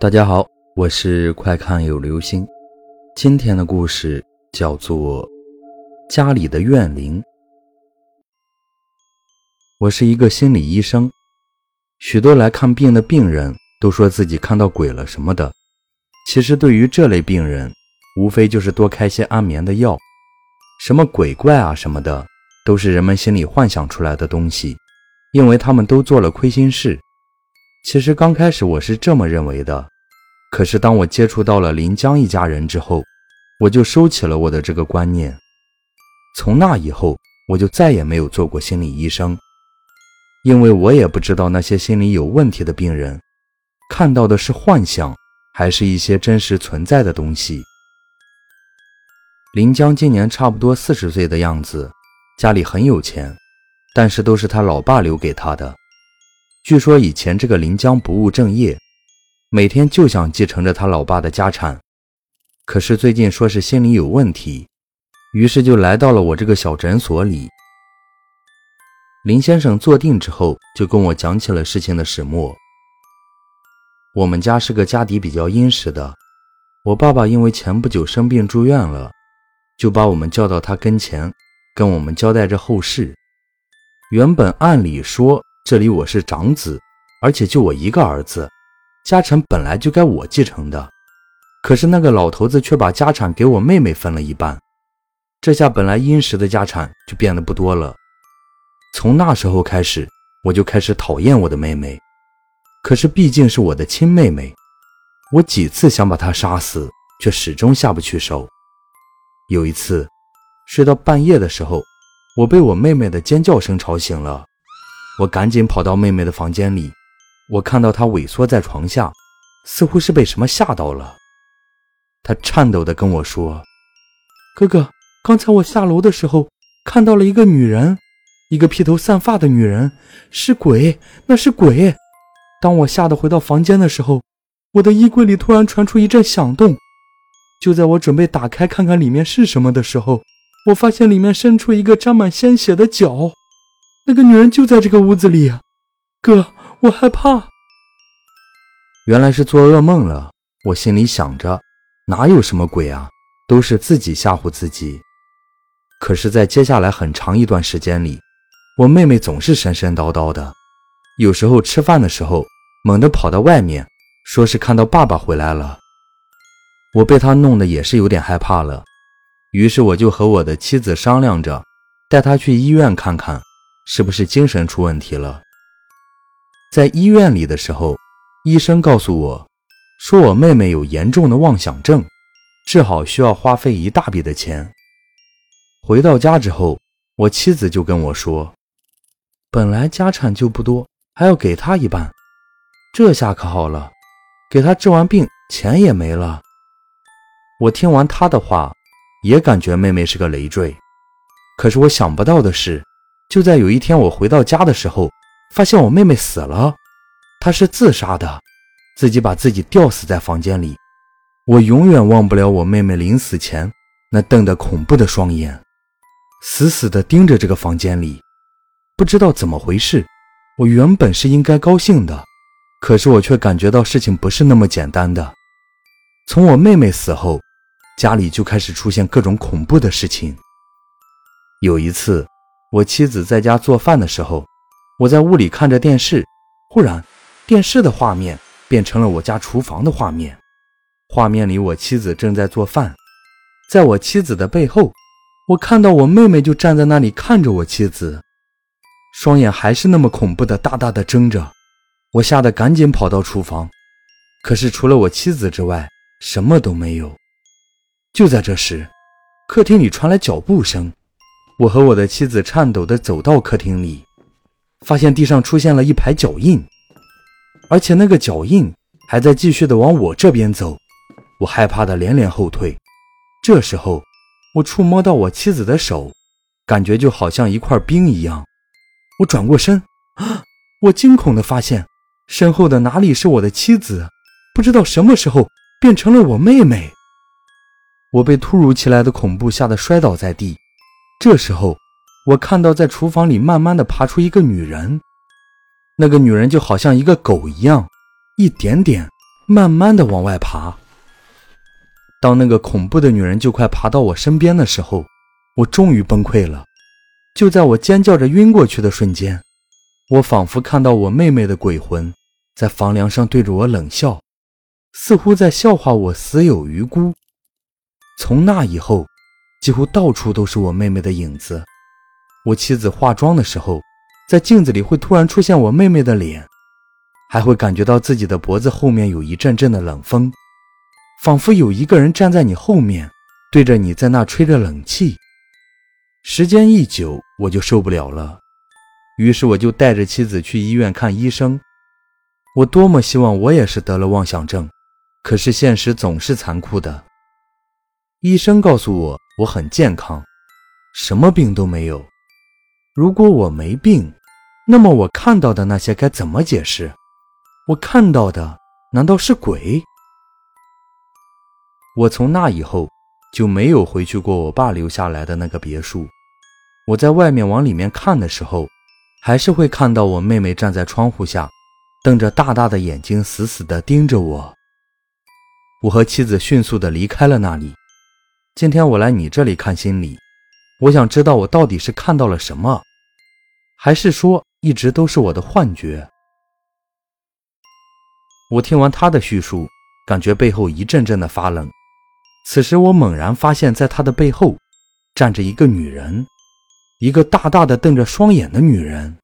大家好，我是快看有流星。今天的故事叫做《家里的怨灵》。我是一个心理医生，许多来看病的病人都说自己看到鬼了什么的。其实对于这类病人，无非就是多开些安眠的药。什么鬼怪啊什么的，都是人们心里幻想出来的东西，因为他们都做了亏心事。其实刚开始我是这么认为的，可是当我接触到了林江一家人之后，我就收起了我的这个观念。从那以后，我就再也没有做过心理医生，因为我也不知道那些心理有问题的病人看到的是幻想，还是一些真实存在的东西。林江今年差不多四十岁的样子，家里很有钱，但是都是他老爸留给他的。据说以前这个林江不务正业，每天就想继承着他老爸的家产。可是最近说是心理有问题，于是就来到了我这个小诊所里。林先生坐定之后，就跟我讲起了事情的始末。我们家是个家底比较殷实的，我爸爸因为前不久生病住院了，就把我们叫到他跟前，跟我们交代着后事。原本按理说。这里我是长子，而且就我一个儿子，家产本来就该我继承的。可是那个老头子却把家产给我妹妹分了一半，这下本来殷实的家产就变得不多了。从那时候开始，我就开始讨厌我的妹妹。可是毕竟是我的亲妹妹，我几次想把她杀死，却始终下不去手。有一次，睡到半夜的时候，我被我妹妹的尖叫声吵醒了。我赶紧跑到妹妹的房间里，我看到她萎缩在床下，似乎是被什么吓到了。她颤抖地跟我说：“哥哥，刚才我下楼的时候看到了一个女人，一个披头散发的女人，是鬼，那是鬼。当我吓得回到房间的时候，我的衣柜里突然传出一阵响动。就在我准备打开看看里面是什么的时候，我发现里面伸出一个沾满鲜血的脚。”那个女人就在这个屋子里，哥，我害怕。原来是做噩梦了。我心里想着，哪有什么鬼啊，都是自己吓唬自己。可是，在接下来很长一段时间里，我妹妹总是神神叨叨的，有时候吃饭的时候猛地跑到外面，说是看到爸爸回来了。我被她弄得也是有点害怕了，于是我就和我的妻子商量着，带她去医院看看。是不是精神出问题了？在医院里的时候，医生告诉我，说我妹妹有严重的妄想症，治好需要花费一大笔的钱。回到家之后，我妻子就跟我说，本来家产就不多，还要给她一半，这下可好了，给她治完病，钱也没了。我听完她的话，也感觉妹妹是个累赘，可是我想不到的是。就在有一天，我回到家的时候，发现我妹妹死了，她是自杀的，自己把自己吊死在房间里。我永远忘不了我妹妹临死前那瞪得恐怖的双眼，死死地盯着这个房间里。不知道怎么回事，我原本是应该高兴的，可是我却感觉到事情不是那么简单的。从我妹妹死后，家里就开始出现各种恐怖的事情。有一次。我妻子在家做饭的时候，我在屋里看着电视，忽然，电视的画面变成了我家厨房的画面。画面里，我妻子正在做饭，在我妻子的背后，我看到我妹妹就站在那里看着我妻子，双眼还是那么恐怖的大大的睁着。我吓得赶紧跑到厨房，可是除了我妻子之外，什么都没有。就在这时，客厅里传来脚步声。我和我的妻子颤抖地走到客厅里，发现地上出现了一排脚印，而且那个脚印还在继续地往我这边走。我害怕的连连后退。这时候，我触摸到我妻子的手，感觉就好像一块冰一样。我转过身，我惊恐地发现，身后的哪里是我的妻子？不知道什么时候变成了我妹妹。我被突如其来的恐怖吓得摔倒在地。这时候，我看到在厨房里慢慢的爬出一个女人，那个女人就好像一个狗一样，一点点慢慢的往外爬。当那个恐怖的女人就快爬到我身边的时候，我终于崩溃了。就在我尖叫着晕过去的瞬间，我仿佛看到我妹妹的鬼魂在房梁上对着我冷笑，似乎在笑话我死有余辜。从那以后，几乎到处都是我妹妹的影子。我妻子化妆的时候，在镜子里会突然出现我妹妹的脸，还会感觉到自己的脖子后面有一阵阵的冷风。仿佛有一个人站在你后面，对着你在那吹着冷气。时间一久，我就受不了了，于是我就带着妻子去医院看医生。我多么希望我也是得了妄想症，可是现实总是残酷的。医生告诉我我很健康，什么病都没有。如果我没病，那么我看到的那些该怎么解释？我看到的难道是鬼？我从那以后就没有回去过我爸留下来的那个别墅。我在外面往里面看的时候，还是会看到我妹妹站在窗户下，瞪着大大的眼睛，死死地盯着我。我和妻子迅速地离开了那里。今天我来你这里看心理，我想知道我到底是看到了什么，还是说一直都是我的幻觉？我听完他的叙述，感觉背后一阵阵的发冷。此时，我猛然发现，在他的背后站着一个女人，一个大大的瞪着双眼的女人。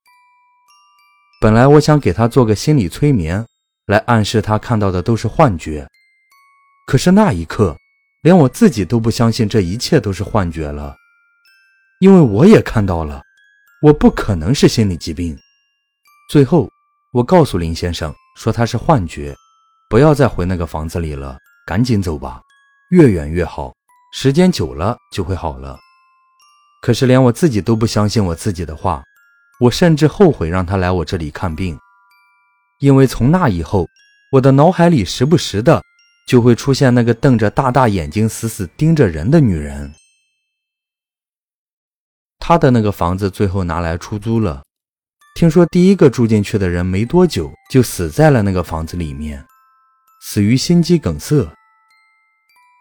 本来我想给他做个心理催眠，来暗示他看到的都是幻觉。可是那一刻，连我自己都不相信这一切都是幻觉了，因为我也看到了，我不可能是心理疾病。最后，我告诉林先生说他是幻觉，不要再回那个房子里了，赶紧走吧。越远越好，时间久了就会好了。可是连我自己都不相信我自己的话，我甚至后悔让他来我这里看病，因为从那以后，我的脑海里时不时的就会出现那个瞪着大大眼睛、死死盯着人的女人。他的那个房子最后拿来出租了，听说第一个住进去的人没多久就死在了那个房子里面，死于心肌梗塞。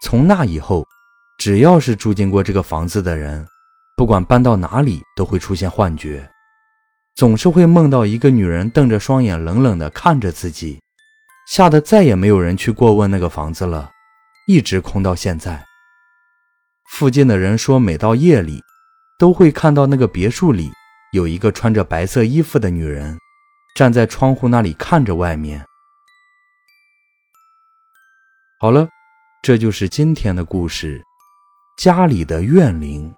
从那以后，只要是住进过这个房子的人，不管搬到哪里，都会出现幻觉，总是会梦到一个女人瞪着双眼，冷冷地看着自己，吓得再也没有人去过问那个房子了，一直空到现在。附近的人说，每到夜里，都会看到那个别墅里有一个穿着白色衣服的女人，站在窗户那里看着外面。好了。这就是今天的故事，家里的怨灵。